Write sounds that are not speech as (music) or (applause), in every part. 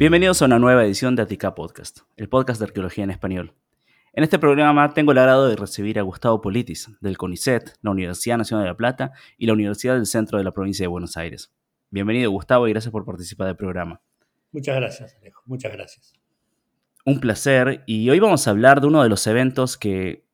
Bienvenidos a una nueva edición de Atica Podcast, el podcast de arqueología en español. En este programa tengo el agrado de recibir a Gustavo Politis, del CONICET, la Universidad Nacional de La Plata y la Universidad del Centro de la Provincia de Buenos Aires. Bienvenido Gustavo y gracias por participar del programa. Muchas gracias, Alejo. Muchas gracias. Un placer y hoy vamos a hablar de uno de los eventos que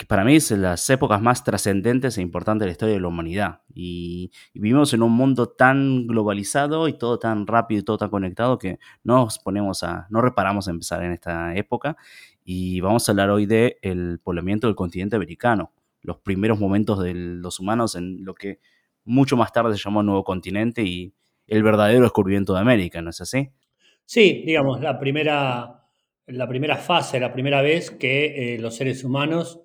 que para mí es las épocas más trascendentes e importantes de la historia de la humanidad. Y, vivimos en un mundo tan globalizado y todo tan rápido y todo tan conectado que no nos ponemos a, no reparamos a empezar en esta época. Y vamos a hablar hoy del el poblamiento del continente americano, los primeros momentos de los humanos en lo que mucho más tarde se llamó Nuevo Continente y el verdadero descubrimiento de América, ¿no es así? Sí, digamos, la primera, la primera fase, la primera vez que eh, los seres humanos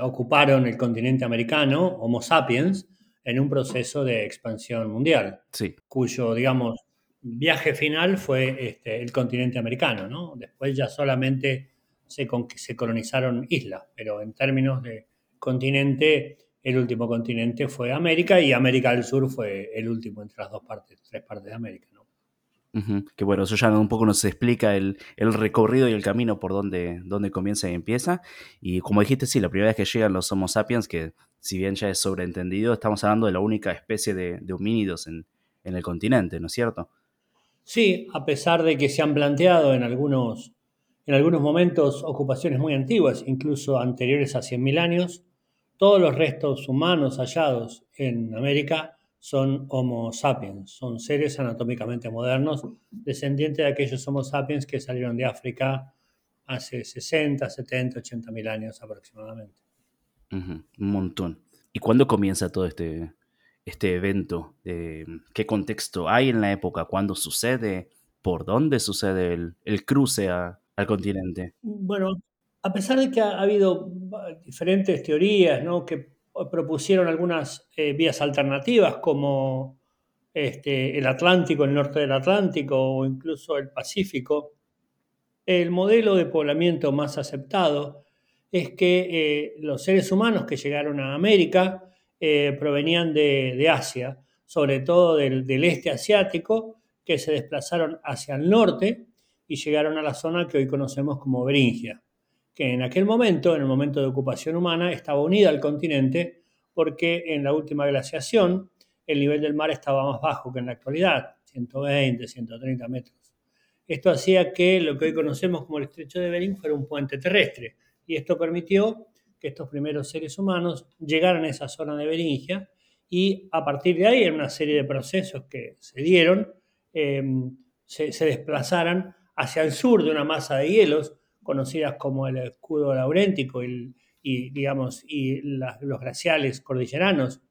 ocuparon el continente americano, Homo sapiens, en un proceso de expansión mundial, sí. cuyo, digamos, viaje final fue este, el continente americano, ¿no? Después ya solamente se, se colonizaron islas, pero en términos de continente, el último continente fue América y América del Sur fue el último entre las dos partes, tres partes de América, ¿no? Que bueno, eso ya un poco nos explica el, recorrido y el camino por donde, donde comienza y empieza. Y como dijiste, sí, la primera vez que llegan los Homo sapiens, que si bien ya es sobreentendido, estamos hablando de la única especie de, homínidos en, el continente, ¿no es cierto? Sí, a pesar de que se han planteado en algunos, en algunos momentos ocupaciones muy antiguas, incluso anteriores a 100.000 años, todos los restos humanos hallados en América son Homo sapiens, son seres anatómicamente modernos, descendientes de aquellos Homo sapiens que salieron de África hace 60, 70, 80 mil años aproximadamente. un montón. ¿Y cuándo comienza todo este, este evento? ¿Qué contexto hay en la época? ¿Cuándo sucede? ¿Por dónde sucede el, cruce al continente? Bueno, a pesar de que ha, habido diferentes teorías ¿no? que propusieron algunas eh, vías alternativas como este, el Atlántico, el norte del Atlántico o incluso el Pacífico. El modelo de poblamiento más aceptado es que eh, los seres humanos que llegaron a América eh, provenían de, Asia, sobre todo del, del este asiático, que se desplazaron hacia el norte y llegaron a la zona que hoy conocemos como Beringia que en aquel momento, en el momento de ocupación humana, estaba unida al continente porque en la última glaciación el nivel del mar estaba más bajo que en la actualidad, 120, 130 metros. Esto hacía que lo que hoy conocemos como el estrecho de Bering fuera un puente terrestre y esto permitió que estos primeros seres humanos llegaran a esa zona de Beringia y a partir de ahí, en una serie de procesos que se dieron, eh, se, se desplazaran hacia el sur de una masa de hielos conocidas como el escudo lauréntico y, digamos, y los glaciales cordilleranos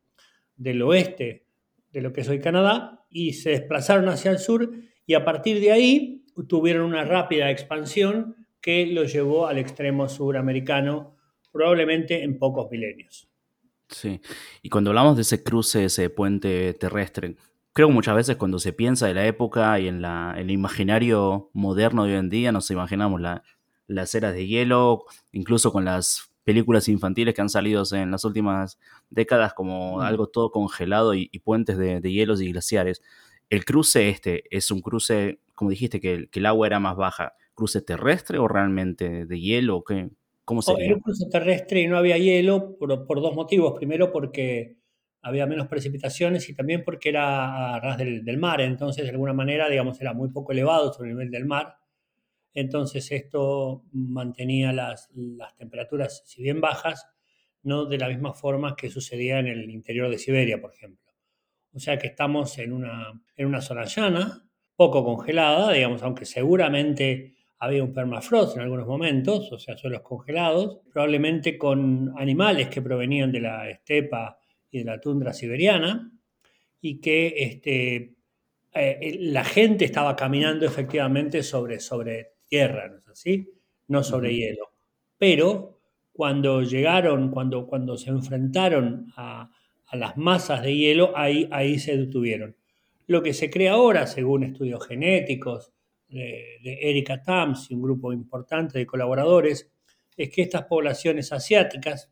del oeste de lo que es hoy Canadá, y se desplazaron hacia el sur y a partir de ahí tuvieron una rápida expansión que los llevó al extremo suramericano probablemente en pocos milenios. Sí, y cuando hablamos de ese cruce, ese puente terrestre, creo que muchas veces cuando se piensa de la época y en, la, el imaginario moderno de hoy en día, nos imaginamos la, las eras de hielo, incluso con las películas infantiles que han salido en las últimas décadas como mm. algo todo congelado y, puentes de, hielos y glaciares. El cruce este es un cruce, como dijiste, que, el agua era más baja. ¿Cruce terrestre o realmente de hielo? ¿Qué, ¿Cómo sería? Era un cruce terrestre y no había hielo por, por, dos motivos. Primero porque había menos precipitaciones y también porque era a ras del, del mar. Entonces, de alguna manera, digamos, era muy poco elevado sobre el nivel del mar entonces esto mantenía las, temperaturas, si bien bajas, no de la misma forma que sucedía en el interior de Siberia, por ejemplo. O sea que estamos en una, en una zona llana, poco congelada, digamos, aunque seguramente había un permafrost en algunos momentos, o sea, suelos congelados, probablemente con animales que provenían de la estepa y de la tundra siberiana, y que este, eh, la gente estaba caminando efectivamente sobre, sobre tierra, ¿no es así? No sobre hielo. Pero cuando llegaron, cuando, cuando se enfrentaron a, las masas de hielo, ahí, ahí se detuvieron. Lo que se cree ahora, según estudios genéticos de, de Erika Tams y un grupo importante de colaboradores, es que estas poblaciones asiáticas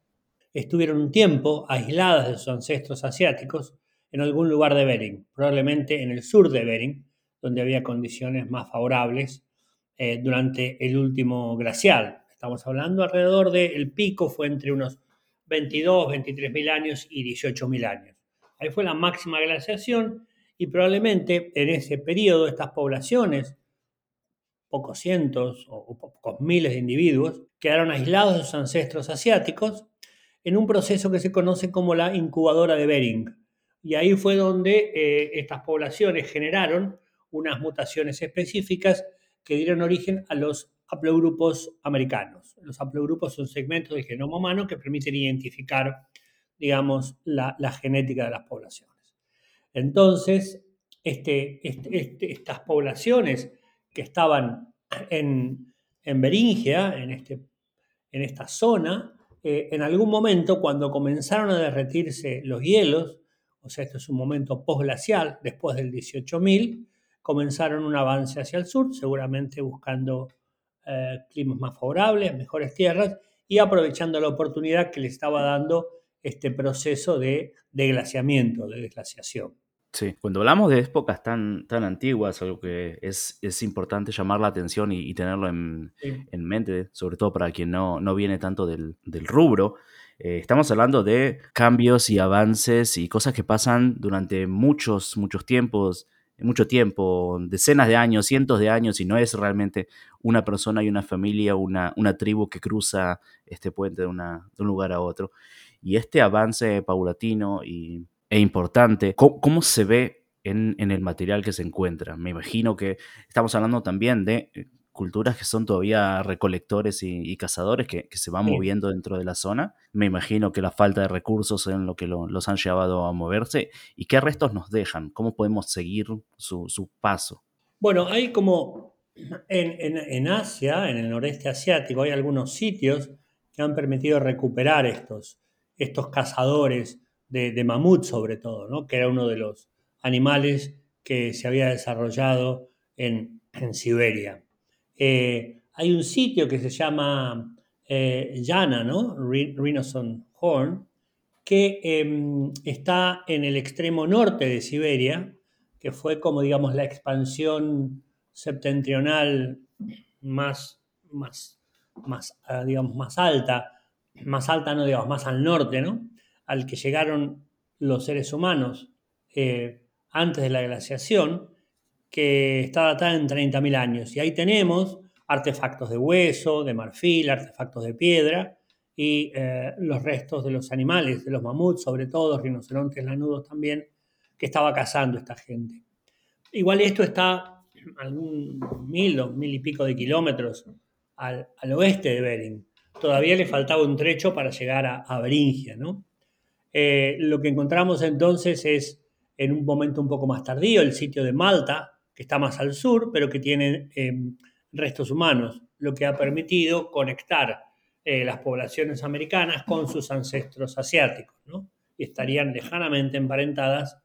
estuvieron un tiempo aisladas de sus ancestros asiáticos en algún lugar de Bering, probablemente en el sur de Bering, donde había condiciones más favorables eh, durante el último glacial. Estamos hablando alrededor del pico, fue entre unos 22, 23 mil años y 18 mil años. Ahí fue la máxima glaciación y probablemente en ese periodo estas poblaciones, pocos cientos o pocos miles de individuos, quedaron aislados de sus ancestros asiáticos en un proceso que se conoce como la incubadora de Bering. Y ahí fue donde eh, estas poblaciones generaron unas mutaciones específicas que dieron origen a los haplogrupos americanos. Los haplogrupos son segmentos del genoma humano que permiten identificar, digamos, la, genética de las poblaciones. Entonces, este, este, este, estas poblaciones que estaban en, en Beringia, en, esta zona, eh, en algún momento, cuando comenzaron a derretirse los hielos, o sea, esto es un momento postglacial, después del 18.000, comenzaron un avance hacia el sur, seguramente buscando eh, climas más favorables, mejores tierras y aprovechando la oportunidad que le estaba dando este proceso de glaciamiento, de desglaciación. Sí, cuando hablamos de épocas tan, tan antiguas, algo que es, importante llamar la atención y, tenerlo en, mente, sobre todo para quien no, no viene tanto del, rubro, eh, estamos hablando de cambios y avances y cosas que pasan durante muchos, muchos tiempos, mucho tiempo, decenas de años, cientos de años, y no es realmente una persona y una familia, una, una tribu que cruza este puente de, una, de un lugar a otro. Y este avance paulatino y e importante. ¿Cómo, se ve en, el material que se encuentra? Me imagino que estamos hablando también de eh, culturas que son todavía recolectores y, cazadores que, se van moviendo dentro de la zona. Me imagino que la falta de recursos es lo que los han llevado a moverse. ¿Y qué restos nos dejan? ¿Cómo podemos seguir su, paso? Bueno, hay como en, Asia, en el noreste asiático, hay algunos sitios que han permitido recuperar estos, estos cazadores de, mamut sobre todo, ¿no? que era uno de los animales que se había desarrollado en, Siberia. Eh, hay un sitio que se llama eh, Yana, ¿no? Horn, que em, está en el extremo norte de Siberia, que fue como, digamos, la expansión septentrional más, más, más, ah, digamos, más alta, más alta, no digamos, más al norte, ¿no? al que llegaron los seres humanos eh, antes de la glaciación, que está datada en 30.000 años. Y ahí tenemos artefactos de hueso, de marfil, artefactos de piedra y eh, los restos de los animales, de los mamuts, sobre todo, rinocerontes lanudos también, que estaba cazando esta gente. Igual esto está algún mil o mil y pico de kilómetros al, oeste de Bering. Todavía le faltaba un trecho para llegar a, a Beringia, ¿no? Eh, lo que encontramos entonces es, en un momento un poco más tardío, el sitio de Malta, que está más al sur, pero que tiene em, restos humanos, lo que ha permitido conectar eh, las poblaciones americanas con sus ancestros asiáticos, ¿no? y estarían lejanamente emparentadas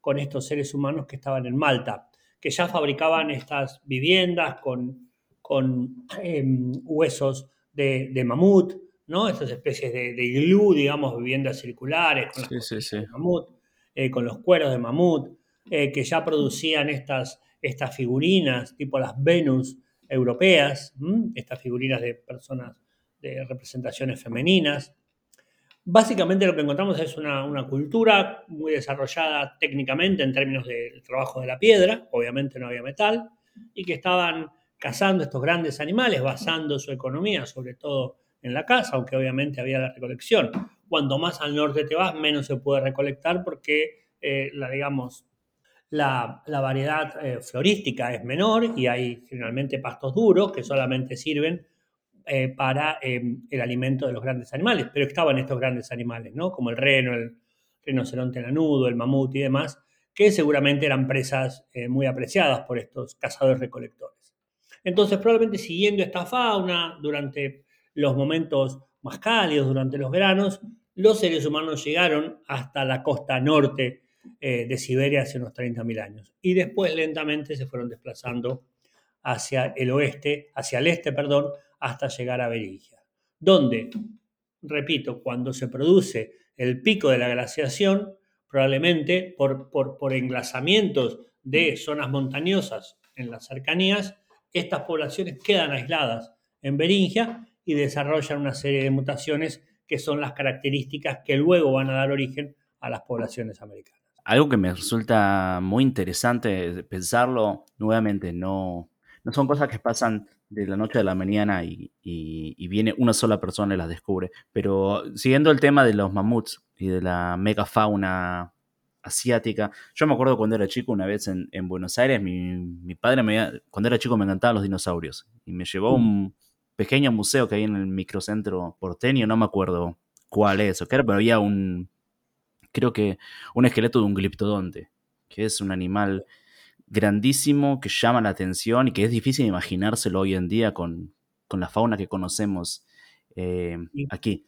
con estos seres humanos que estaban en Malta, que ya fabricaban estas viviendas con, con em, huesos de, de mamut, ¿no? Estas especies de, de iglú, digamos, viviendas circulares, con, De mamut, eh, con los cueros de mamut, eh, que ya producían estas, estas figurinas, tipo las Venus europeas, estas figurinas de personas de representaciones femeninas. Básicamente lo que encontramos es una, una, cultura muy desarrollada técnicamente en términos del trabajo de la piedra, obviamente no había metal, y que estaban cazando estos grandes animales, basando su economía sobre todo en la casa, aunque obviamente había la recolección. Cuanto más al norte te vas, menos se puede recolectar porque eh, la, digamos, la, variedad eh, florística es menor y hay generalmente pastos duros que solamente sirven eh, para el alimento de los grandes animales. Pero estaban estos grandes animales, ¿no? Como el reno, el rinoceronte lanudo, el mamut y demás, que seguramente eran presas muy apreciadas por estos cazadores recolectores. Entonces, probablemente siguiendo esta fauna durante los momentos más cálidos durante los veranos, los seres humanos llegaron hasta la costa norte eh, de Siberia hace unos 30.000 años y después lentamente se fueron desplazando hacia el oeste, hacia el este, perdón, hasta llegar a Beringia, donde, repito, cuando se produce el pico de la glaciación, probablemente por, por, por englasamientos de zonas montañosas en las cercanías, estas poblaciones quedan aisladas en Beringia y desarrollan una serie de mutaciones que son las características que luego van a dar origen a las poblaciones americanas. Algo que me resulta muy interesante pensarlo, nuevamente, no, no son cosas que pasan de la noche a la mañana y, viene una sola persona y las descubre. Pero siguiendo el tema de los mamuts y de la megafauna asiática, yo me acuerdo cuando era chico, una vez en, Buenos Aires, mi, padre, me, cuando era chico me encantaban los dinosaurios y me llevó a un mm. pequeño museo que hay en el microcentro porteño, no me acuerdo cuál es o qué era, pero había un, creo que un esqueleto de un gliptodonte, que es un animal grandísimo que llama la atención y que es difícil imaginárselo hoy en día con, la fauna que conocemos eh, aquí,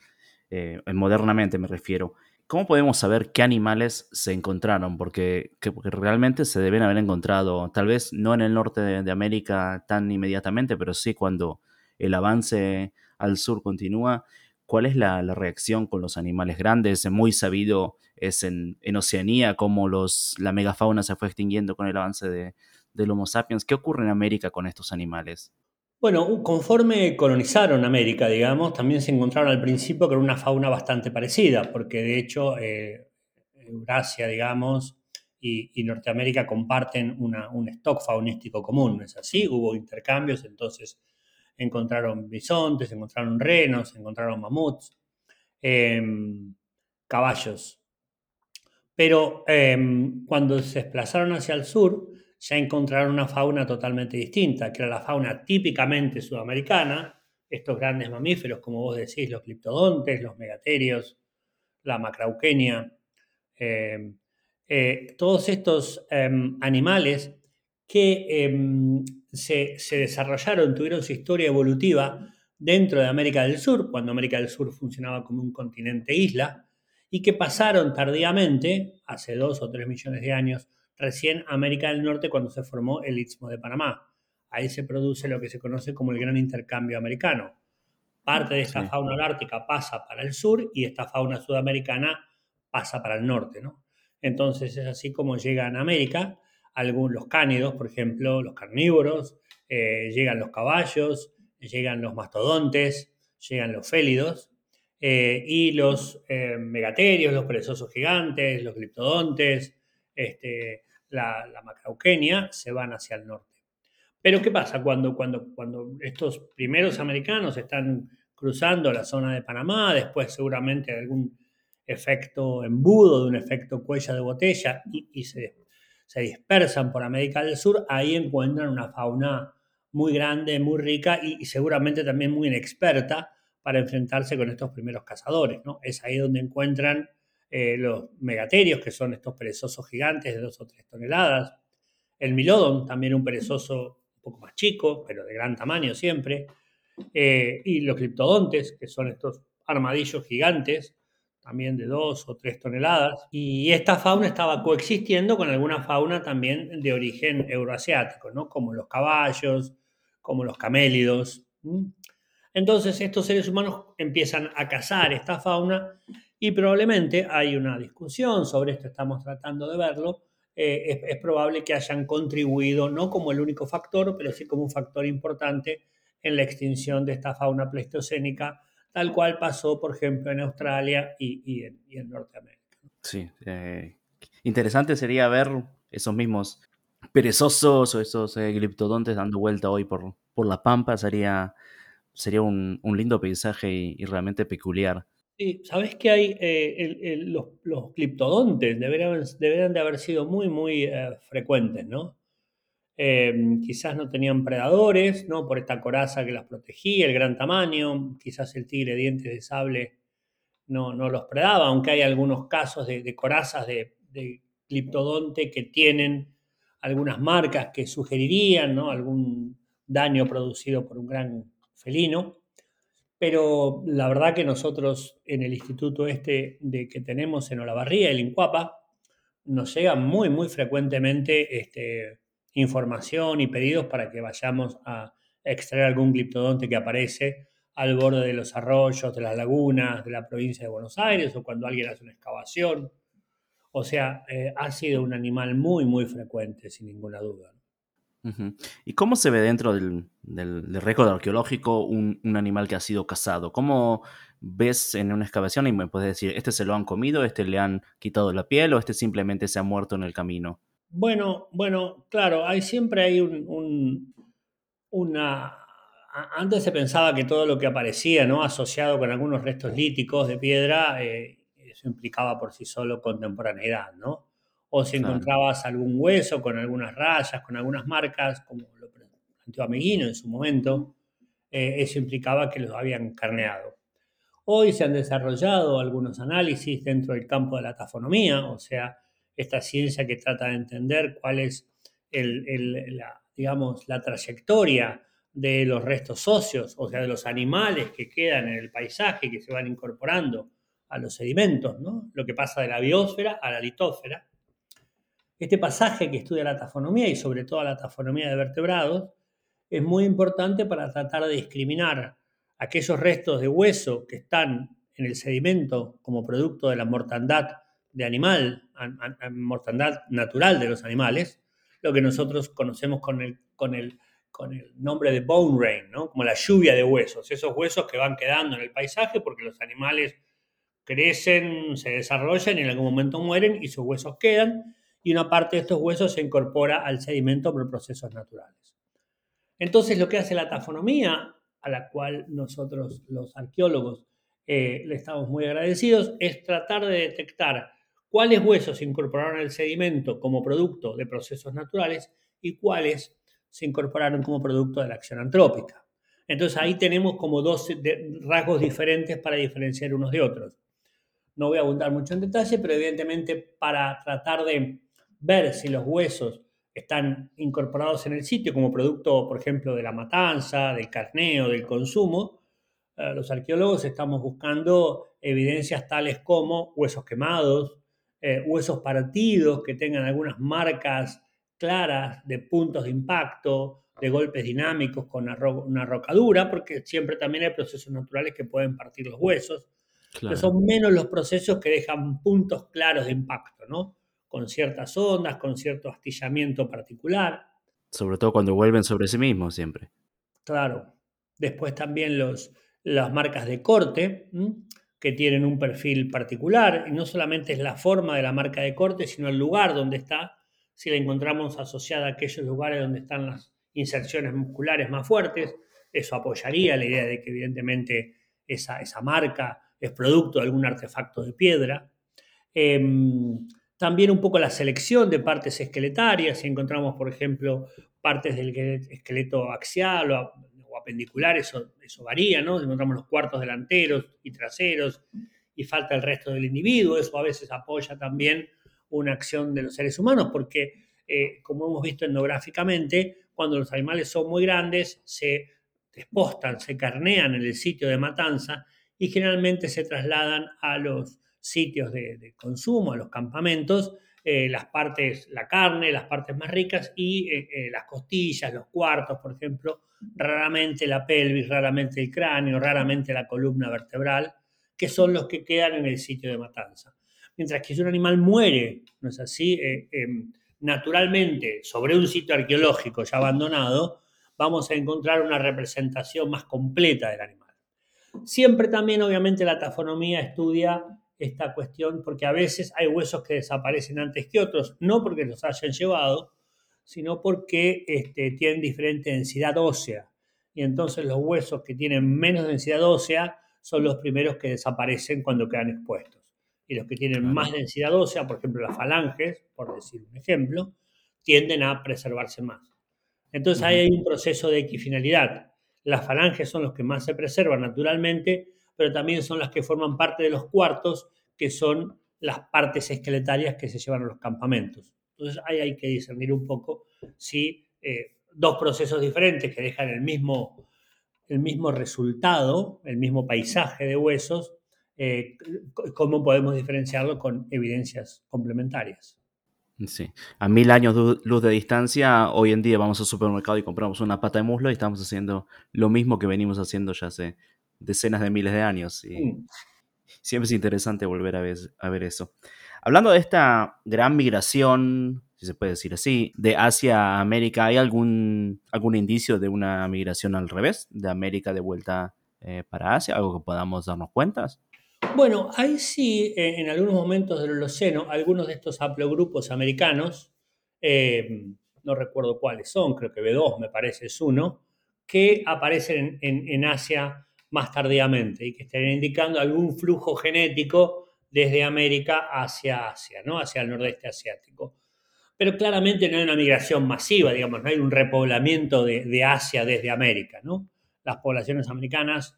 eh, modernamente me refiero. ¿Cómo podemos saber qué animales se encontraron? Porque, realmente se deben haber encontrado, tal vez no en el norte de, América tan inmediatamente, pero sí cuando el avance al sur continúa. ¿Cuál es la, reacción con los animales grandes? Es muy sabido es en, Oceanía cómo los, la megafauna se fue extinguiendo con el avance de, del Homo sapiens. ¿Qué ocurre en América con estos animales? Bueno, conforme colonizaron América, digamos, también se encontraron al principio con una fauna bastante parecida, porque de hecho eh, Eurasia, digamos, y, Norteamérica comparten un stock faunístico común, ¿no es así? Hubo intercambios, entonces encontraron bisontes, encontraron renos, encontraron mamuts, em, caballos, pero em, cuando se desplazaron hacia el sur, ya encontraron una fauna totalmente distinta, que era la fauna típicamente sudamericana, estos grandes mamíferos, como vos decís, los cliptodontes, los megaterios, la macrauquenia, em, eh, todos estos animales que se, se, desarrollaron, tuvieron su historia evolutiva dentro de América del Sur, cuando América del Sur funcionaba como un continente isla, y que pasaron tardíamente, hace dos o tres millones de años, recién a América del Norte cuando se formó el Istmo de Panamá. Ahí se produce lo que se conoce como el gran intercambio americano. Parte de esta fauna holártica pasa para el sur y esta fauna sudamericana pasa para el norte. ¿no? Entonces es así como llegan a América algunos los cánidos, por ejemplo, los carnívoros, eh, llegan los caballos, llegan los mastodontes, llegan los félidos, eh, y los eh, megaterios, los perezosos gigantes, los gliptodontes, este, la, la, macrauquenia, se van hacia el norte. Pero ¿qué pasa cuando, cuando, cuando estos primeros americanos están cruzando la zona de Panamá, después seguramente algún efecto embudo, de un efecto cuello de botella, y, se, se, dispersan por América del Sur, ahí encuentran una fauna muy grande, muy rica y seguramente también muy inexperta, para enfrentarse con estos primeros cazadores. ¿no? Es ahí donde encuentran eh, los megaterios, que son estos perezosos gigantes de dos o tres toneladas. El milodon, también un perezoso un poco más chico, pero de gran tamaño siempre. Eh, y los criptodontes, que son estos armadillos gigantes, también de dos o tres toneladas. Y esta fauna estaba coexistiendo con alguna fauna también de origen euroasiático, ¿no? como los caballos, como los camélidos. Entonces estos seres humanos empiezan a cazar esta fauna y probablemente hay una discusión sobre esto, estamos tratando de verlo, eh, es, probable que hayan contribuido no como el único factor, pero sí como un factor importante en la extinción de esta fauna pleistocénica, tal cual pasó, por ejemplo, en Australia y, en, Norteamérica. Sí, eh, interesante sería ver esos mismos perezosos o esos eh, gliptodontes dando vuelta hoy por, por la pampa, sería sería un, lindo paisaje y, realmente peculiar. Sí, sabes que hay eh, los, los, cliptodontes deberían, de haber sido muy, muy eh, frecuentes, ¿no? Em, quizás no tenían predadores, ¿no? Por esta coraza que las protegía, el gran tamaño, quizás el tigre dientes de sable no, no los predaba, aunque hay algunos casos de, corazas de, de cliptodonte que tienen algunas marcas que sugerirían. Algún daño producido por un gran felino, pero la verdad que nosotros en el instituto este de que tenemos en Olavarría, el INCUAPA, nos llega muy, muy frecuentemente este, información y pedidos para que vayamos a extraer algún gliptodonte que aparece al borde de los arroyos, de las lagunas, de la provincia de Buenos Aires, o cuando alguien hace una excavación, O sea, eh, ha sido un animal muy, muy frecuente, sin ninguna duda. ¿Y cómo se ve dentro del, récord arqueológico un, animal que ha sido cazado? ¿Cómo ves en una excavación y me puedes decir, este se lo han comido, este le han quitado la piel o este simplemente se ha muerto en el camino? Bueno, bueno, claro, hay siempre hay un, una... Antes se pensaba que todo lo que aparecía, ¿no? Asociado con algunos restos líticos de piedra, eh, eso implicaba por sí solo contemporaneidad, ¿no? O si encontrabas algún hueso con algunas rayas, con algunas marcas, como lo planteó Ameguino en su momento, eh, eso implicaba que los habían carneado. Hoy se han desarrollado algunos análisis dentro del campo de la tafonomía, o sea, esta ciencia que trata de entender cuál es la, digamos, la trayectoria de los restos óseos, o sea, de los animales que quedan en el paisaje, que se van incorporando a los sedimentos, ¿no? lo que pasa de la biosfera a la litósfera. Este pasaje que estudia la tafonomía y sobre todo la tafonomía de vertebrados es muy importante para tratar de discriminar aquellos restos de hueso que están en el sedimento como producto de la mortandad de animal, mortandad natural de los animales, lo que nosotros conocemos con el, con el, con el nombre de bone rain, ¿no? como la lluvia de huesos, esos huesos que van quedando en el paisaje porque los animales crecen, se desarrollan y en algún momento mueren y sus huesos quedan y una parte de estos huesos se incorpora al sedimento por procesos naturales. Entonces, lo que hace la tafonomía, a la cual nosotros los arqueólogos eh, le estamos muy agradecidos, es tratar de detectar cuáles huesos se incorporaron al sedimento como producto de procesos naturales y cuáles se incorporaron como producto de la acción antrópica. Entonces ahí tenemos como dos rasgos diferentes para diferenciar unos de otros. No voy a abundar mucho en detalle, pero evidentemente para tratar de ver si los huesos están incorporados en el sitio como producto, por ejemplo, de la matanza, del carneo, del consumo, eh, los arqueólogos estamos buscando evidencias tales como huesos quemados, eh, huesos partidos que tengan algunas marcas claras de puntos de impacto, de golpes dinámicos con una, rocadura, porque siempre también hay procesos naturales que pueden partir los huesos. Pero son menos los procesos que dejan puntos claros de impacto, ¿no? con ciertas ondas, con cierto astillamiento particular. Sobre todo cuando vuelven sobre sí mismos siempre. Claro. Después también los, las marcas de corte, que tienen un perfil particular, y no solamente es la forma de la marca de corte, sino el lugar donde está. Si la encontramos asociada a aquellos lugares donde están las inserciones musculares más fuertes, eso apoyaría la idea de que evidentemente esa, esa marca es producto de algún artefacto de piedra. Em, también un poco la selección de partes esqueletarias, si encontramos, por ejemplo, partes del esqueleto axial o, apendicular, eso, eso varía, ¿no? Encontramos los cuartos delanteros y traseros y falta el resto del individuo, eso a veces apoya también una acción de los seres humanos, porque, eh, como hemos visto endográficamente, cuando los animales son muy grandes, se despostan, se carnean en el sitio de matanza y generalmente se trasladan a los sitios de, consumo, a los campamentos, eh, las partes, la carne, las partes más ricas y eh, eh, las costillas, los cuartos, por ejemplo, raramente la pelvis, raramente el cráneo, raramente la columna vertebral, que son los que quedan en el sitio de matanza. Mientras que si un animal muere, ¿no es así? Em, naturalmente, sobre un sitio arqueológico ya abandonado, vamos a encontrar una representación más completa del animal. Siempre también, obviamente, la tafonomía estudia esta cuestión, porque a veces hay huesos que desaparecen antes que otros, no porque los hayan llevado, sino porque este, tienen diferente densidad ósea. Y entonces los huesos que tienen menos densidad ósea son los primeros que desaparecen cuando quedan expuestos. Y los que tienen más densidad ósea, por ejemplo las falanges, por decir un ejemplo, tienden a preservarse más. Entonces ahí hay un proceso de equifinalidad. Las falanges son los que más se preservan naturalmente, pero también son las que forman parte de los cuartos, que son las partes esqueletarias que se llevan a los campamentos. Entonces ahí hay que discernir un poco si eh, dos procesos diferentes que dejan el mismo, el mismo resultado, el mismo paisaje de huesos, eh, cómo podemos diferenciarlo con evidencias complementarias. Sí. A mil años de luz de distancia, hoy en día vamos al supermercado y compramos una pata de muslo y estamos haciendo lo mismo que venimos haciendo ya hace decenas de miles de años. Y mm. siempre es interesante volver a ver, a ver eso. Hablando de esta gran migración, si se puede decir así, de Asia a América, ¿hay algún, algún indicio de una migración al revés, de América de vuelta eh, para Asia? ¿Algo que podamos darnos cuenta? Bueno, ahí sí, eh, en algunos momentos del Holoceno, algunos de estos haplogrupos americanos, eh, no recuerdo cuáles son, creo que B2 me parece es uno, que aparecen en, en Asia más tardíamente y que estarían indicando algún flujo genético desde América hacia Asia, ¿no? hacia el nordeste asiático. Pero claramente no hay una migración masiva, digamos, no hay un repoblamiento de, Asia desde América. ¿no? Las poblaciones americanas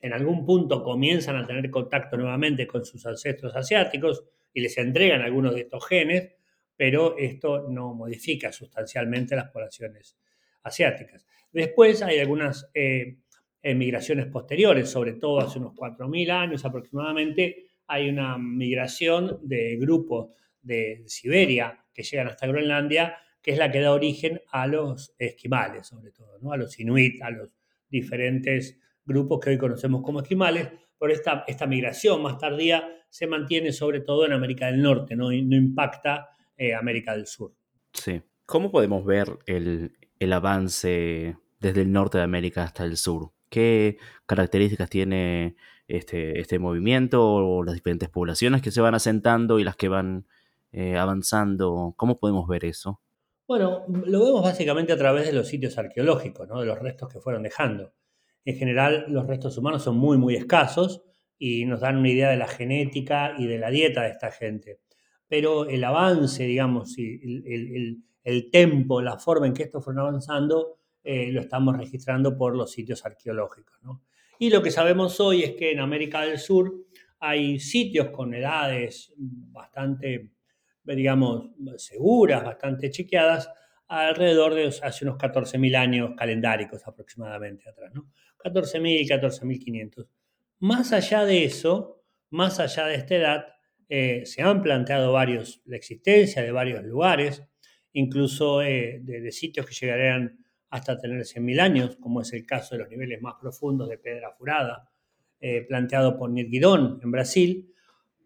en algún punto comienzan a tener contacto nuevamente con sus ancestros asiáticos y les entregan algunos de estos genes, pero esto no modifica sustancialmente las poblaciones asiáticas. Después hay algunas eh, migraciones posteriores, sobre todo hace unos 4.000 años aproximadamente, hay una migración de grupos de Siberia que llegan hasta Groenlandia, que es la que da origen a los esquimales, sobre todo, ¿no? a los inuit, a los diferentes grupos que hoy conocemos como esquimales. Por esta, esta migración más tardía se mantiene sobre todo en América del Norte, no, no impacta eh, América del Sur. Sí. ¿Cómo podemos ver el, el avance desde el norte de América hasta el sur? ¿Qué características tiene este, este movimiento o las diferentes poblaciones que se van asentando y las que van eh, avanzando? ¿Cómo podemos ver eso? Bueno, lo vemos básicamente a través de los sitios arqueológicos, ¿no? de los restos que fueron dejando. En general, los restos humanos son muy, muy escasos y nos dan una idea de la genética y de la dieta de esta gente. Pero el avance, digamos, el, el, el, tempo, la forma en que estos fueron avanzando, eh, lo estamos registrando por los sitios arqueológicos. ¿no? Y lo que sabemos hoy es que en América del Sur hay sitios con edades bastante, digamos, seguras, bastante chequeadas, alrededor de hace unos 14.000 años calendáricos aproximadamente atrás, ¿no? 14.000, 14.500. Más allá de eso, más allá de esta edad, eh, se han planteado varios, la existencia de varios lugares, incluso eh, de, sitios que llegarían hasta tener 100.000 años, como es el caso de los niveles más profundos de Pedra Furada, eh, planteado por Nirguidón en Brasil.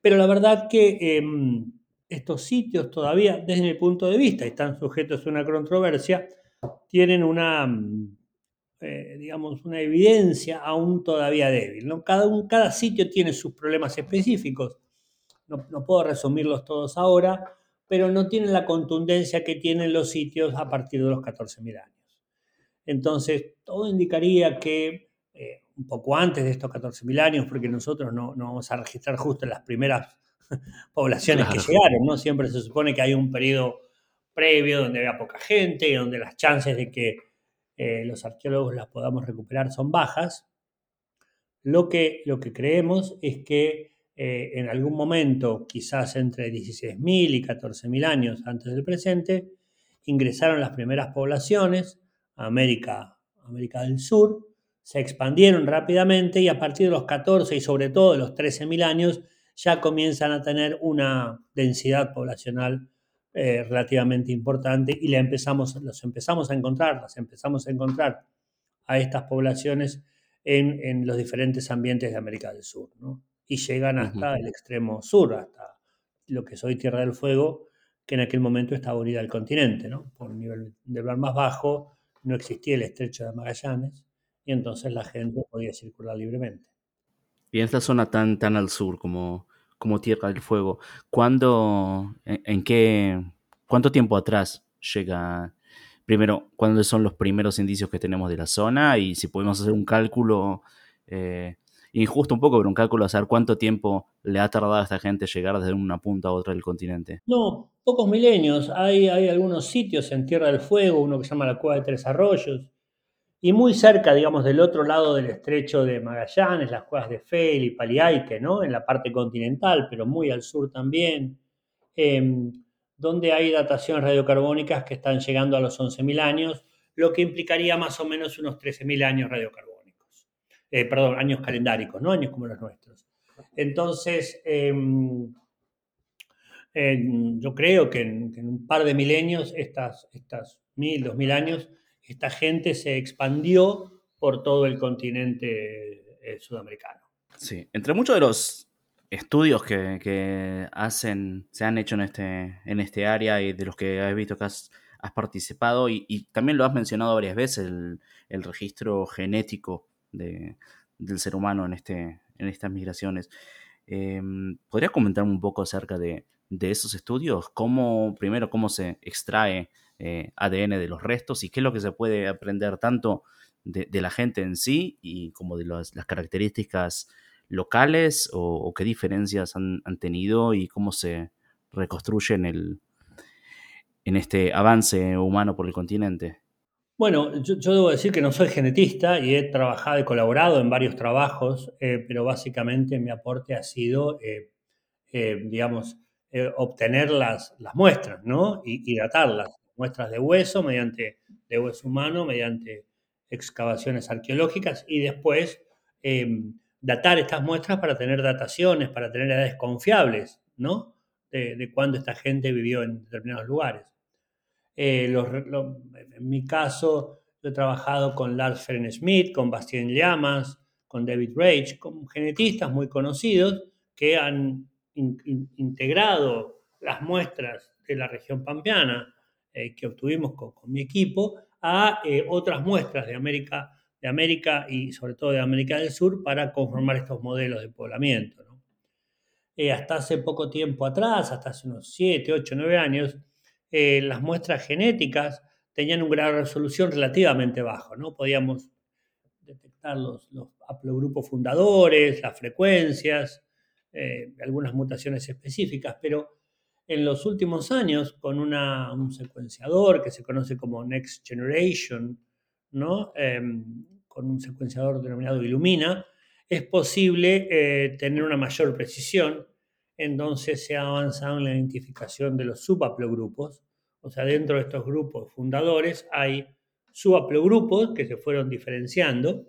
Pero la verdad que em, estos sitios todavía, desde mi punto de vista, están sujetos a una controversia, tienen una, mm, eh, digamos, una evidencia aún todavía débil. Cada, un, cada sitio tiene sus problemas específicos. No, no puedo resumirlos todos ahora, pero no tienen la contundencia que tienen los sitios a partir de los 14.000 años. Entonces, todo indicaría que eh, un poco antes de estos 14.000 años, porque nosotros no, vamos a registrar justo las primeras (laughs) poblaciones que llegaron, ¿no? Siempre se supone que hay un periodo previo donde había poca gente y donde las chances de que eh, los arqueólogos las podamos recuperar son bajas. Lo que, lo que creemos es que eh, en algún momento, quizás entre 16.000 y 14.000 años antes del presente, ingresaron las primeras poblaciones América, América del Sur, se expandieron rápidamente y a partir de los 14 y sobre todo de los 13.000 años ya comienzan a tener una densidad poblacional eh, relativamente importante y la empezamos, los empezamos a encontrar, las empezamos a encontrar a estas poblaciones en, los diferentes ambientes de América del Sur. Y llegan hasta el extremo sur, hasta lo que es hoy Tierra del Fuego, que en aquel momento estaba unida al continente, ¿no? por un nivel de mar más bajo no existía el estrecho de Magallanes y entonces la gente podía circular libremente. Y en esta zona tan, tan al sur como, como Tierra del Fuego, ¿cuándo, en, qué, cuánto tiempo atrás llega, primero, cuáles son los primeros indicios que tenemos de la zona y si podemos hacer un cálculo, eh, injusto un poco, pero un cálculo a saber cuánto tiempo le ha tardado a esta gente llegar desde una punta a otra del continente? No, pocos milenios. Hay, hay algunos sitios en Tierra del Fuego, uno que se llama la Cueva de Tres Arroyos, y muy cerca, digamos, del otro lado del estrecho de Magallanes, las cuevas de Fel y Paliaique, ¿no? En la parte continental, pero muy al sur también, em, donde hay dataciones radiocarbónicas que están llegando a los 11.000 años, lo que implicaría más o menos unos 13.000 años radiocarbónicos. Eh, perdón, años calendáricos, no años como los nuestros. Entonces, em, yo creo que en, un par de milenios, estas, estas mil, dos mil años, esta gente se expandió por todo el continente eh, sudamericano. Sí, entre muchos de los estudios que, hacen, se han hecho en este, en este área y de los que has visto que has, participado y, también lo has mencionado varias veces, el, registro genético del ser humano en, este, en estas migraciones. Em, ¿Podrías comentarme un poco acerca de, esos estudios? ¿Cómo, primero, cómo se extrae eh, ADN de los restos y qué es lo que se puede aprender tanto de, la gente en sí y como de las características locales o, qué diferencias han, tenido y cómo se reconstruyen el, en este avance humano por el continente? Bueno, yo, debo decir que no soy genetista y he trabajado y colaborado en varios trabajos, eh, pero básicamente mi aporte ha sido, eh, eh, digamos, obtener las, las, muestras, ¿no? Y, y, datarlas, muestras de hueso mediante, hueso humano, mediante excavaciones arqueológicas y después em, datar estas muestras para tener dataciones, para tener edades confiables, ¿no? De, de cuándo esta gente vivió en determinados lugares. Eh, en mi caso, yo he trabajado con Lars Feren Smith, con Bastien Llamas, con David Rage, con genetistas muy conocidos que han integrado las muestras de la región pampeana eh, que obtuvimos con, mi equipo a eh, otras muestras de América, de América y sobre todo de América del Sur para conformar estos modelos de poblamiento. hasta hace poco tiempo atrás, hasta hace unos 7, 8, 9 años, eh, las muestras genéticas tenían un grado de resolución relativamente bajo, ¿no? Podíamos detectar los, los haplogrupos fundadores, las frecuencias, eh, algunas mutaciones específicas, pero en los últimos años, con un secuenciador que se conoce como Next Generation, ¿no? Em, con un secuenciador denominado Illumina, es posible eh, tener una mayor precisión entonces se ha avanzado en la identificación de los subhaplogrupos. O sea, dentro de estos grupos fundadores hay subhaplogrupos que se fueron diferenciando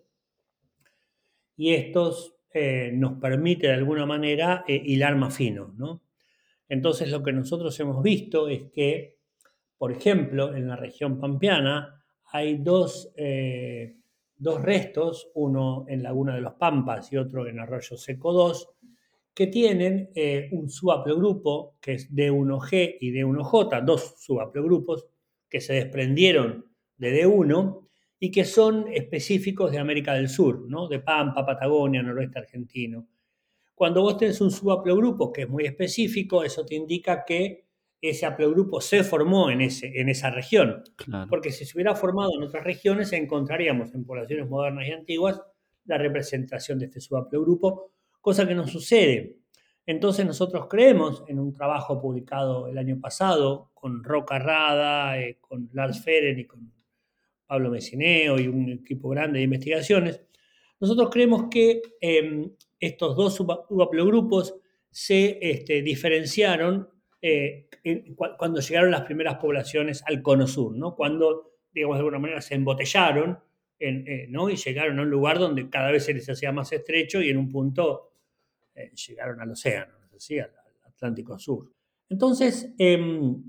y estos eh, nos permite de alguna manera eh, hilar más fino. ¿no? Entonces lo que nosotros hemos visto es que, por ejemplo, en la región pampeana hay dos, eh, dos restos, uno en Laguna de los Pampas y otro en Arroyo Seco 2, que tienen eh, un subhaplogrupo que es D1G y D1J, dos subhaplogrupos que se desprendieron de D1 y que son específicos de América del Sur, ¿no? de Pampa, Patagonia, noroeste argentino. Cuando vos tenés un subhaplogrupo que es muy específico, eso te indica que ese haplogrupo se formó en, ese, en esa región. Porque si se hubiera formado en otras regiones, encontraríamos en poblaciones modernas y antiguas la representación de este subhaplogrupo cosa que no sucede. Entonces nosotros creemos en un trabajo publicado el año pasado con Roca Rada, eh, con Lars Feren y con Pablo Mesineo y un equipo grande de investigaciones. Nosotros creemos que em, estos dos subhaplogrupos se este, diferenciaron eh, cuando llegaron las primeras poblaciones al cono sur, ¿no? cuando, digamos, de alguna manera se embotellaron eh, ¿no? y llegaron a un lugar donde cada vez se les hacía más estrecho y en un punto eh, llegaron al océano, al, Atlántico Sur. Entonces, em,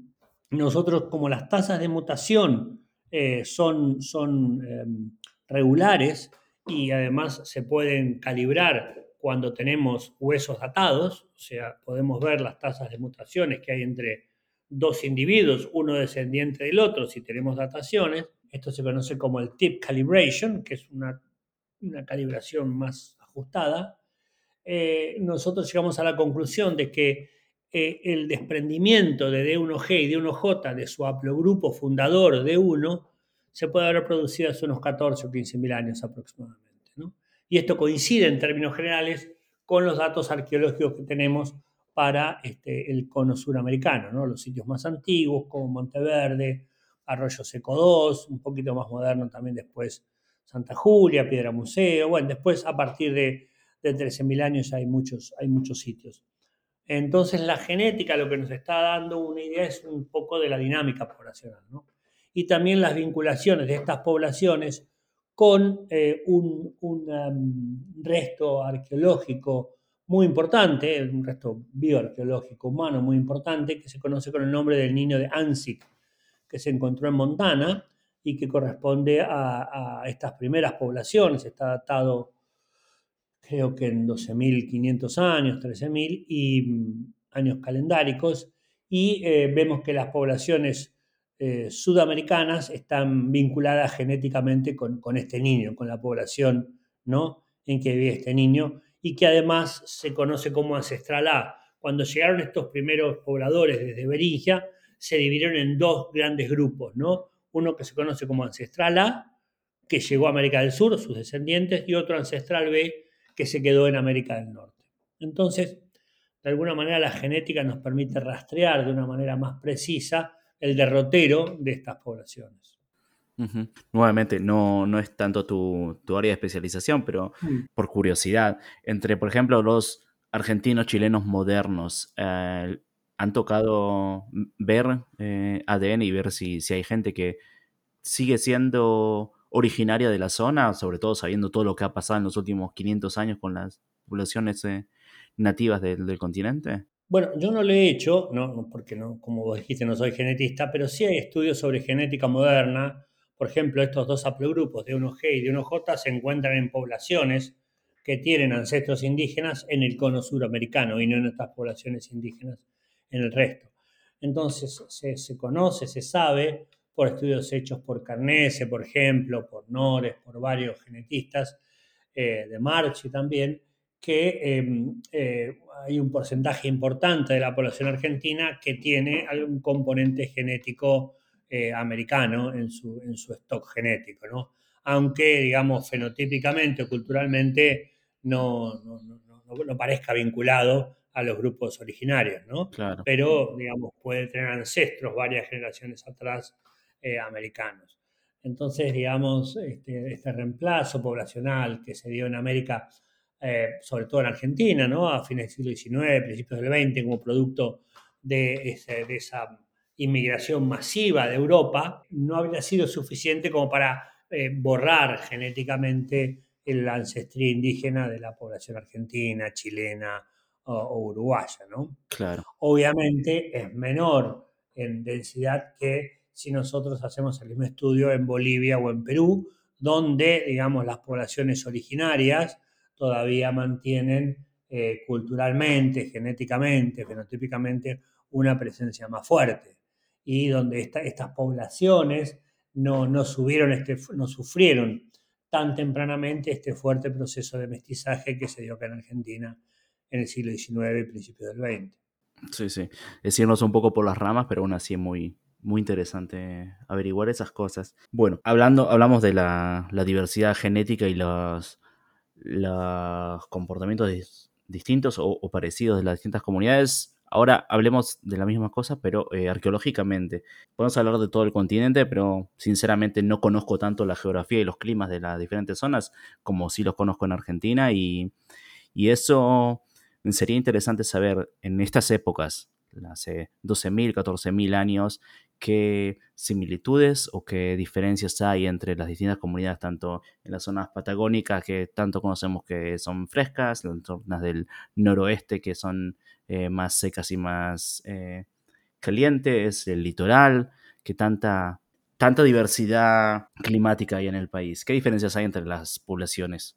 nosotros como las tasas de mutación eh, son, son em, regulares y además se pueden calibrar cuando tenemos huesos datados, o sea, podemos ver las tasas de mutaciones que hay entre dos individuos, uno descendiente del otro, si tenemos dataciones. Esto se conoce como el tip calibration, que es una, una calibración más ajustada. Eh, nosotros llegamos a la conclusión de que eh, el desprendimiento de D1G y D1J de su haplogrupo fundador D1 se puede haber producido hace unos 14 o 15 mil años aproximadamente. Y esto coincide en términos generales con los datos arqueológicos que tenemos para este, el cono suramericano, ¿no? los sitios más antiguos como Monteverde, Arroyo Seco 2, un poquito más moderno también después Santa Julia, Piedra Museo, bueno, después a partir de de 13.000 años hay muchos, hay muchos sitios. Entonces la genética lo que nos está dando una idea es un poco de la dinámica poblacional. Y también las vinculaciones de estas poblaciones con eh, un, um, resto arqueológico muy importante, un resto bioarqueológico humano muy importante, que se conoce con el nombre del niño de Ansic, que se encontró en Montana y que corresponde a, a estas primeras poblaciones. Está datado creo que en 12.500 años, 13.000 y mm, años calendáricos, y eh, vemos que las poblaciones eh, sudamericanas están vinculadas genéticamente con, este niño, con la población ¿no? en que vive este niño, y que además se conoce como ancestral A. Cuando llegaron estos primeros pobladores desde Beringia, se dividieron en dos grandes grupos, ¿no? Uno que se conoce como ancestral A, que llegó a América del Sur, sus descendientes, y otro ancestral B, que se quedó en América del Norte. Entonces, de alguna manera la genética nos permite rastrear de una manera más precisa el derrotero de estas poblaciones. Nuevamente, no, no es tanto tu, área de especialización, pero mm. por curiosidad, entre, por ejemplo, los argentinos chilenos modernos, eh, ¿han tocado ver eh, ADN y ver si, si hay gente que sigue siendo originaria de la zona, sobre todo sabiendo todo lo que ha pasado en los últimos 500 años con las poblaciones eh, nativas del, continente? Bueno, yo no lo he hecho, no, porque no, como vos dijiste, no soy genetista, pero sí hay estudios sobre genética moderna. Por ejemplo, estos dos haplogrupos de 1G y de 1J se encuentran en poblaciones que tienen ancestros indígenas en el cono suramericano y no en estas poblaciones indígenas en el resto. Entonces, se conoce, se sabe por estudios hechos por Carnese, por ejemplo, por Nores, por varios genetistas, eh, de Marchi también, que em, eh, hay un porcentaje importante de la población argentina que tiene algún componente genético eh, americano en su, en su stock genético, ¿no? Aunque, digamos, fenotípicamente o culturalmente no, no, no, no parezca vinculado a los grupos originarios, ¿no? Claro. Pero, digamos, puede tener ancestros varias generaciones atrás eh, americanos. Entonces, digamos, este, este, reemplazo poblacional que se dio en América, eh, sobre todo en Argentina, ¿no? a fines del siglo XIX, principios del XX, como producto de, esa inmigración masiva de Europa, no habría sido suficiente como para eh, borrar genéticamente el ancestría indígena de la población argentina, chilena o, uruguaya, ¿no? Claro. Obviamente es menor en densidad que si nosotros hacemos el mismo estudio en Bolivia o en Perú, donde, digamos, las poblaciones originarias todavía mantienen eh, culturalmente, genéticamente, fenotípicamente, una presencia más fuerte. Y donde estas poblaciones no, no, subieron este, no sufrieron tan tempranamente este fuerte proceso de mestizaje que se dio acá en Argentina en el siglo XIX y principios del XX. Sí, sí. Decirnos un poco por las ramas, pero aún así muy, muy interesante averiguar esas cosas. Bueno, hablando, hablamos de la, diversidad genética y los, comportamientos distintos o, parecidos de las distintas comunidades. Ahora hablemos de la misma cosa, pero eh, arqueológicamente. Podemos hablar de todo el continente, pero sinceramente no conozco tanto la geografía y los climas de las diferentes zonas como sí los conozco en Argentina y, y eso sería interesante saber en estas épocas, hace 12.000, 14.000 años, qué similitudes o qué diferencias hay entre las distintas comunidades, tanto en las zonas patagónicas que tanto conocemos que son frescas, las zonas del noroeste que son eh, más secas y más eh, calientes, el litoral, que tanta, tanta diversidad climática hay en el país. ¿Qué diferencias hay entre las poblaciones?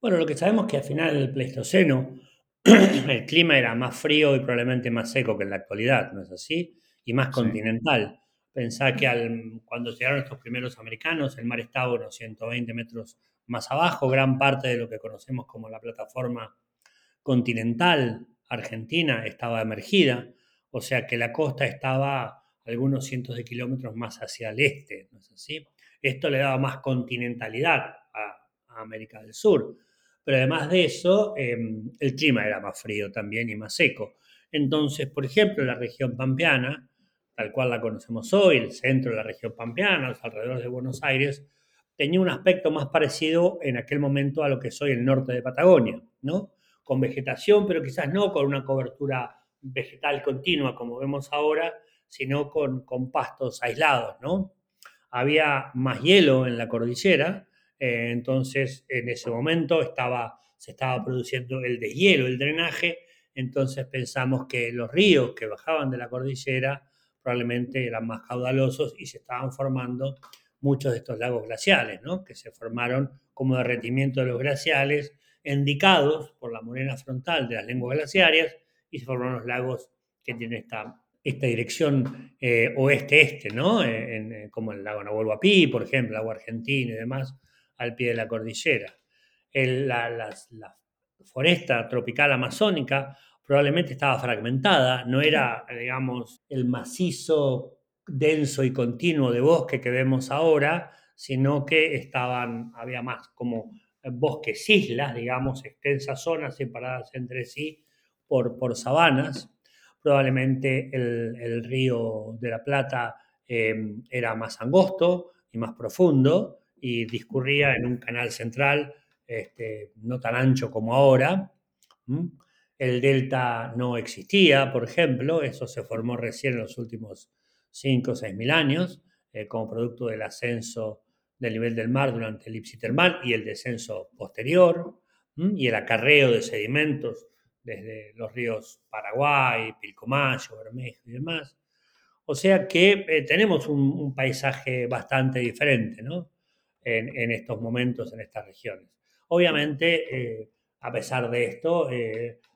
Bueno, lo que sabemos es que al final del Pleistoceno (clears throat) el clima era más frío y probablemente más seco que en la actualidad, ¿no es así? Y más continental. Pensá que al, cuando llegaron estos primeros americanos, el mar estaba unos 120 metros más abajo, gran parte de lo que conocemos como la plataforma continental argentina estaba emergida, o sea que la costa estaba algunos cientos de kilómetros más hacia el este, ¿no es así? Esto le daba más continentalidad a, América del Sur, pero además de eso, em, el clima era más frío también y más seco. Entonces, por ejemplo, la región pampeana, tal cual la conocemos hoy, el centro de la región pampeana, los alrededores de Buenos Aires, tenía un aspecto más parecido en aquel momento a lo que es hoy el norte de Patagonia, ¿no? Con vegetación, pero quizás no con una cobertura vegetal continua como vemos ahora, sino con, con pastos aislados, ¿no? Había más hielo en la cordillera, eh, entonces en ese momento estaba, se estaba produciendo el deshielo, el drenaje, entonces pensamos que los ríos que bajaban de la cordillera probablemente eran más caudalosos y se estaban formando muchos de estos lagos glaciales, ¿no? que se formaron como derretimiento de los glaciales indicados por la morena frontal de las lenguas glaciares y se formaron los lagos que tienen esta, esta dirección eh, oeste-este, ¿no? Eh, como el lago Nahuel Huapi, por ejemplo, el lago argentino y demás, al pie de la cordillera. la, la foresta tropical amazónica probablemente estaba fragmentada, no era, digamos, el macizo denso y continuo de bosque que vemos ahora, sino que estaban, había más como bosques islas, digamos, extensas zonas separadas entre sí por, por sabanas. Probablemente el, río de la Plata em, era más angosto y más profundo y discurría en un canal central este, no tan ancho como ahora. El delta no existía, por ejemplo, eso se formó recién en los últimos 5 o 6 mil años, eh, como producto del ascenso del nivel del mar durante el ipsitermal y el descenso posterior, y el acarreo de sedimentos desde los ríos Paraguay, Pilcomayo, Bermejo y demás. O sea que eh, tenemos un, paisaje bastante diferente ¿no? en, estos momentos en estas regiones. Obviamente, eh, a pesar de esto,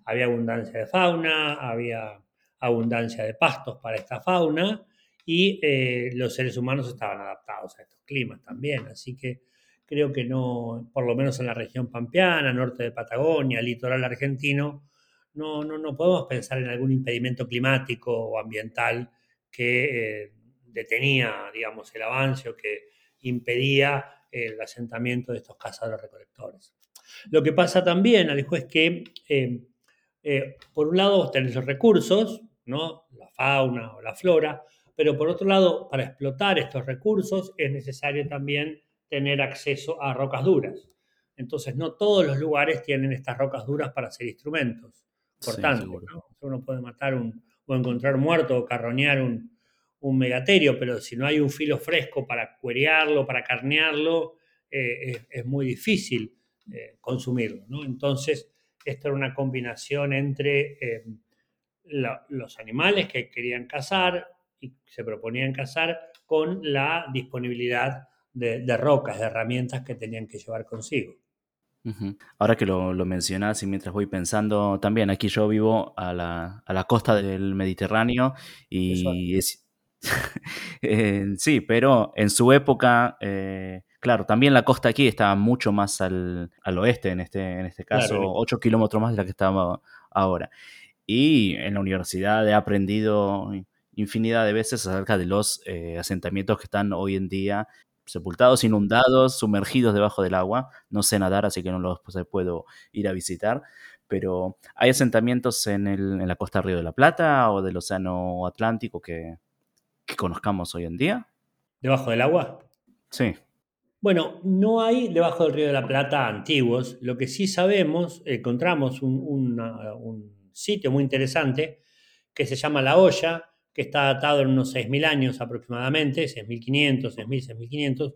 había abundancia de fauna, había abundancia de pastos para esta fauna y eh, los seres humanos estaban adaptados a estos climas también. Así que creo que no, por lo menos en la región pampeana, norte de Patagonia, litoral argentino, no, no, no podemos pensar en algún impedimento climático o ambiental que eh, detenía, digamos, el avance o que impedía el asentamiento de estos cazadores recolectores. Lo que pasa también, Alejo, es que eh, eh, por un lado, tenés los recursos, ¿no? la fauna o la flora, pero por otro lado, para explotar estos recursos es necesario también tener acceso a rocas duras. Entonces, no todos los lugares tienen estas rocas duras para hacer instrumentos. Por tanto, uno puede matar un, o encontrar muerto o carroñar un, megaterio, pero si no hay un filo fresco para cuerearlo, para carnearlo, eh, es, muy difícil eh, consumirlo. ¿no? Entonces, esto era una combinación entre eh, los animales que querían cazar y se proponían cazar con la disponibilidad de, rocas, de herramientas que tenían que llevar consigo. Ahora que lo, lo, mencionas y mientras voy pensando, también aquí yo vivo a la, costa del Mediterráneo y (laughs) eh, sí, pero en su época eh, Claro, también la costa aquí está mucho más al, oeste, en este, en este caso, 8 kilómetros más de la que estamos ahora. Y en la universidad he aprendido infinidad de veces acerca de los eh, asentamientos que están hoy en día sepultados, inundados, sumergidos debajo del agua. No sé nadar, así que no los pues, puedo ir a visitar. Pero hay asentamientos en, el, en la costa del Río de la Plata o del Océano Atlántico que, que conozcamos hoy en día. ¿Debajo del agua? Sí. Bueno, no hay debajo del Río de la Plata antiguos. Lo que sí sabemos, encontramos un, sitio muy interesante que se llama La Olla, que está datado en unos 6.000 años aproximadamente, 6.500, 6.000, 6.500,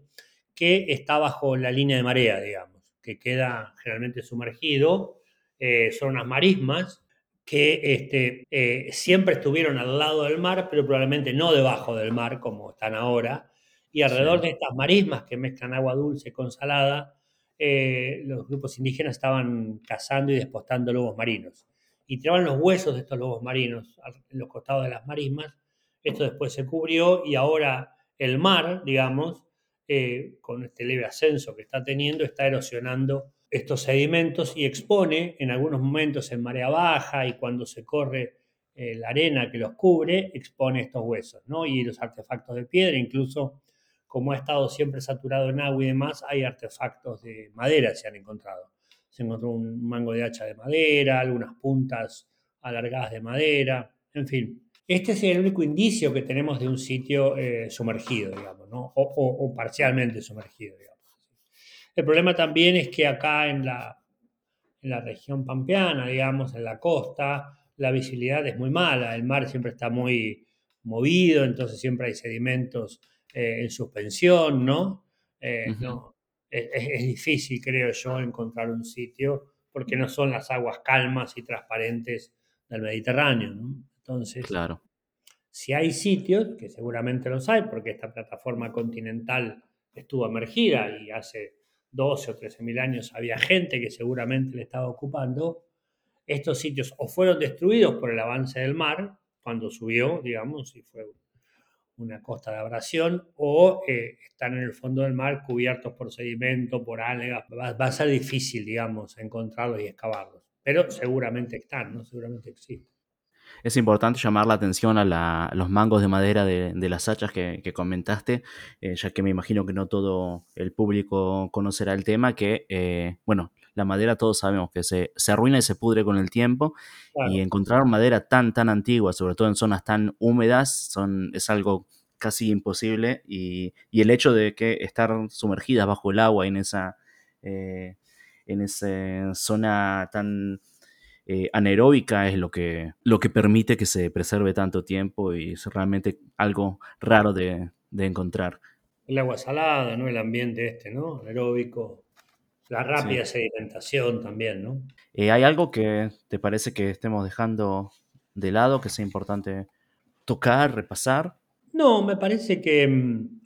que está bajo la línea de marea, digamos, que queda generalmente sumergido. Eh, son unas marismas que este, eh, siempre estuvieron al lado del mar, pero probablemente no debajo del mar como están ahora y alrededor de estas marismas que mezclan agua dulce con salada, eh, los grupos indígenas estaban cazando y despostando lobos marinos. Y tiraban los huesos de estos lobos marinos en los costados de las marismas. Esto después se cubrió y ahora el mar, digamos, eh, con este leve ascenso que está teniendo, está erosionando estos sedimentos y expone en algunos momentos en marea baja y cuando se corre eh, la arena que los cubre, expone estos huesos, ¿no? Y los artefactos de piedra, incluso como ha estado siempre saturado en agua y demás, hay artefactos de madera se han encontrado. Se encontró un mango de hacha de madera, algunas puntas alargadas de madera, en fin. Este es el único indicio que tenemos de un sitio eh, sumergido, digamos, o, parcialmente sumergido, digamos. El problema también es que acá en la, en la región pampeana, digamos, en la costa, la visibilidad es muy mala, el mar siempre está muy movido, entonces siempre hay sedimentos eh, en suspensión, ¿no? Eh, no es, difícil, creo yo, encontrar un sitio porque no son las aguas calmas y transparentes del Mediterráneo, ¿no? Entonces, claro. si hay sitios, que seguramente los hay, porque esta plataforma continental estuvo emergida y hace 12 o 13 mil años había gente que seguramente le estaba ocupando, estos sitios o fueron destruidos por el avance del mar, cuando subió, digamos, y fue una costa de abrasión, o eh, están en el fondo del mar cubiertos por sedimento, por algas. Va, a ser difícil, digamos, encontrarlos y excavarlos, pero seguramente están, ¿no? Seguramente existen es importante llamar la atención a, los mangos de madera de, las hachas que, comentaste, eh, ya que me imagino que no todo el público conocerá el tema, que, eh, bueno, la madera todos sabemos que se, arruina y se pudre con el tiempo, y encontrar madera tan, tan antigua, sobre todo en zonas tan húmedas, son, es algo casi imposible, y, el hecho de que estar sumergidas bajo el agua en esa, eh, en esa zona tan eh, anaeróbica es lo que, lo que permite que se preserve tanto tiempo y es realmente algo raro de, encontrar. El agua salada, ¿no? El ambiente este, ¿no? Aeróbico. La rápida sedimentación también, ¿no? Eh, ¿Hay algo que te parece que estemos dejando de lado, que sea importante tocar, repasar? No, me parece que mm,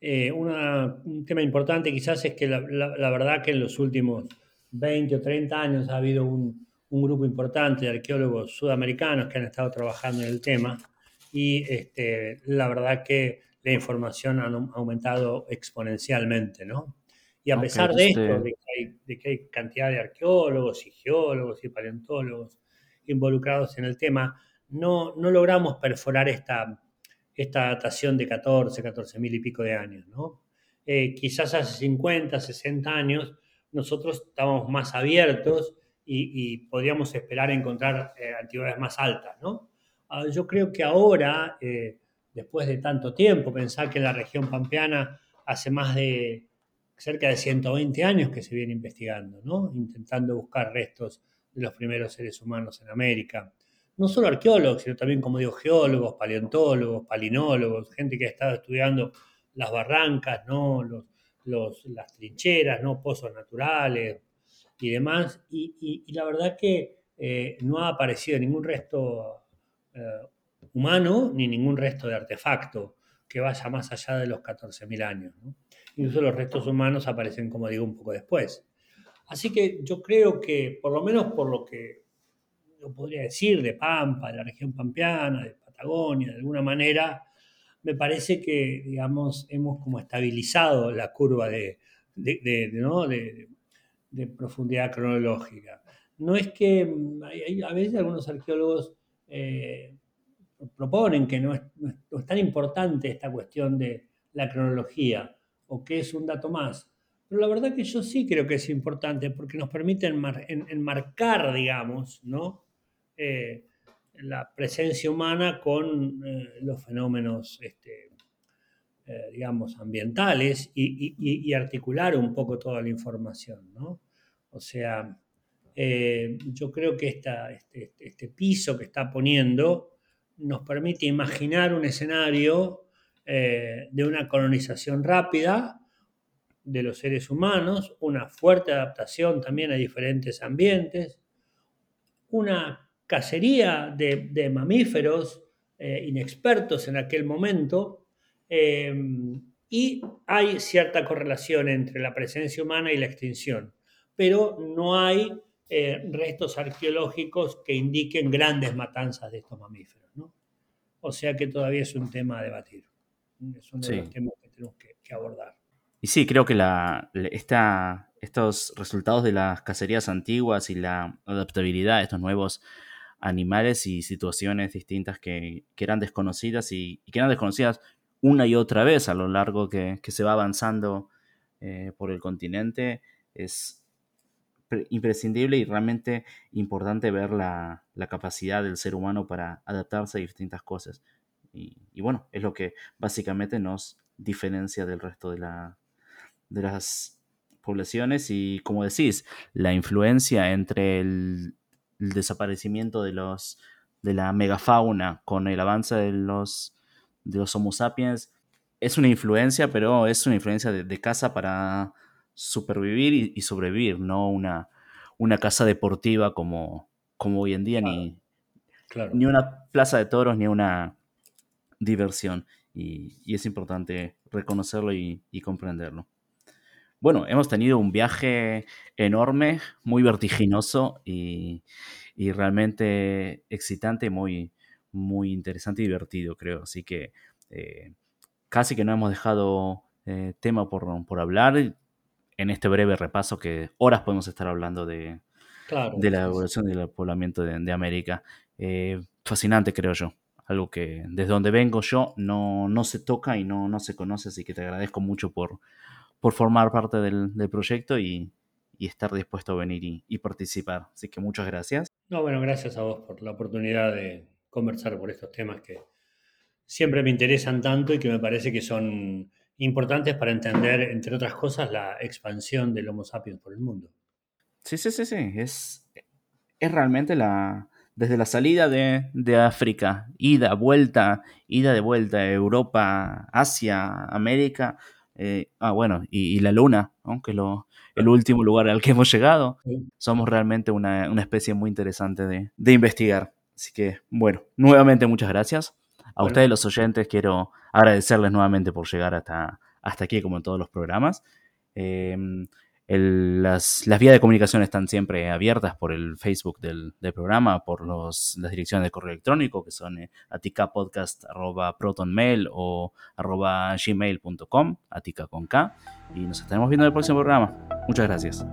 eh, un tema importante quizás es que la, la, verdad que en los últimos 20 o 30 años ha habido un, un grupo importante de arqueólogos sudamericanos que han estado trabajando en el tema y este, la verdad que la información ha aumentado exponencialmente, ¿no? Y a pesar de esto, de que, hay, cantidad de arqueólogos y geólogos y paleontólogos involucrados en el tema, no, no logramos perforar esta, esta datación de 14, 14 mil y pico de años, ¿no? Eh, quizás hace 50, 60 años nosotros estábamos más abiertos y, podríamos esperar encontrar eh, antigüedades más altas, ¿no? Ah, yo creo que ahora, eh, después de tanto tiempo, pensar que en la región pampeana hace más de cerca de 120 años que se viene investigando, ¿no? Intentando buscar restos de los primeros seres humanos en América. No solo arqueólogos, sino también, como digo, geólogos, paleontólogos, palinólogos, gente que ha estado estudiando las barrancas, ¿no? Los, las trincheras, ¿no? Pozos naturales, y demás, y, la verdad que eh, no ha aparecido ningún resto eh, humano ni ningún resto de artefacto que vaya más allá de los 14.000 años. Incluso los restos humanos aparecen, como digo, un poco después. Así que yo creo que, por lo menos por lo que yo podría decir de Pampa, de la región pampeana, de Patagonia, de alguna manera, me parece que, digamos, hemos como estabilizado la curva de, de, profundidad cronológica. No es que mm, a veces algunos arqueólogos eh, proponen que no es, tan importante esta cuestión de la cronología o que es un dato más. Pero la verdad que yo sí creo que es importante porque nos permite enmarcar, digamos, ¿no? Eh, la presencia humana con eh, los fenómenos este, eh, digamos, ambientales y, articular un poco toda la información, ¿no? O sea, yo creo que este, este, este, piso que está poniendo nos permite imaginar un escenario eh, de una colonización rápida de los seres humanos, una fuerte adaptación también a diferentes ambientes, una cacería de, mamíferos inexpertos en aquel momento, Em, y hay cierta correlación entre la presencia humana y la extinción, pero no hay eh, restos arqueológicos que indiquen grandes matanzas de estos mamíferos. O sea que todavía es un tema a debatir. Es uno de los temas que tenemos que, abordar. Y sí, creo que la, estos resultados de las cacerías antiguas y la adaptabilidad de estos nuevos animales y situaciones distintas que, eran desconocidas y, y, que eran desconocidas una y otra vez a lo largo que, se va avanzando eh, por el continente, es imprescindible y realmente importante ver la, capacidad del ser humano para adaptarse a distintas cosas. Y, bueno, es lo que básicamente nos diferencia del resto de, la, de las poblaciones y como decís, la influencia entre el, el desaparecimiento de los de la megafauna con el avance de los de los Homo sapiens es una influencia, pero es una influencia de, casa para supervivir y, sobrevivir, no una, una casa deportiva como, como hoy en día, ni, ni una plaza de toros, ni una diversión. Y, es importante reconocerlo y, comprenderlo. bueno, hemos tenido un viaje enorme, muy vertiginoso y, realmente excitante, muy, muy interesante y divertido, creo. Así que eh, casi que no hemos dejado eh, tema por, por, hablar en este breve repaso que horas podemos estar hablando de, de la evolución y del poblamiento de, América. Eh, fascinante, creo yo. Algo que desde donde vengo yo no, no se toca y no, no se conoce, así que te agradezco mucho por, por formar parte del, proyecto y, estar dispuesto a venir y, participar. Así que muchas gracias. No, bueno, gracias a vos por la oportunidad de conversar por estos temas que siempre me interesan tanto y que me parece que son importantes para entender, entre otras cosas, la expansión del Homo sapiens por el mundo. Sí, sí, sí, sí. Es, es realmente la, desde la salida de, de, África, ida, vuelta, ida de vuelta, Europa, Asia, América, eh, ah, bueno, y, la Luna, aunque que lo, el último lugar al que hemos llegado. Somos realmente una, especie muy interesante de, investigar. Así que, bueno, nuevamente muchas gracias. A ustedes los oyentes quiero agradecerles nuevamente por llegar hasta, hasta aquí, como en todos los programas. Eh, las, vías de comunicación están siempre abiertas por el Facebook del, programa, por los, las direcciones de correo electrónico que son eh, aticapodcast.protonmail o arroba gmail.com, atica con K. Y nos estaremos viendo en el próximo programa. Muchas gracias.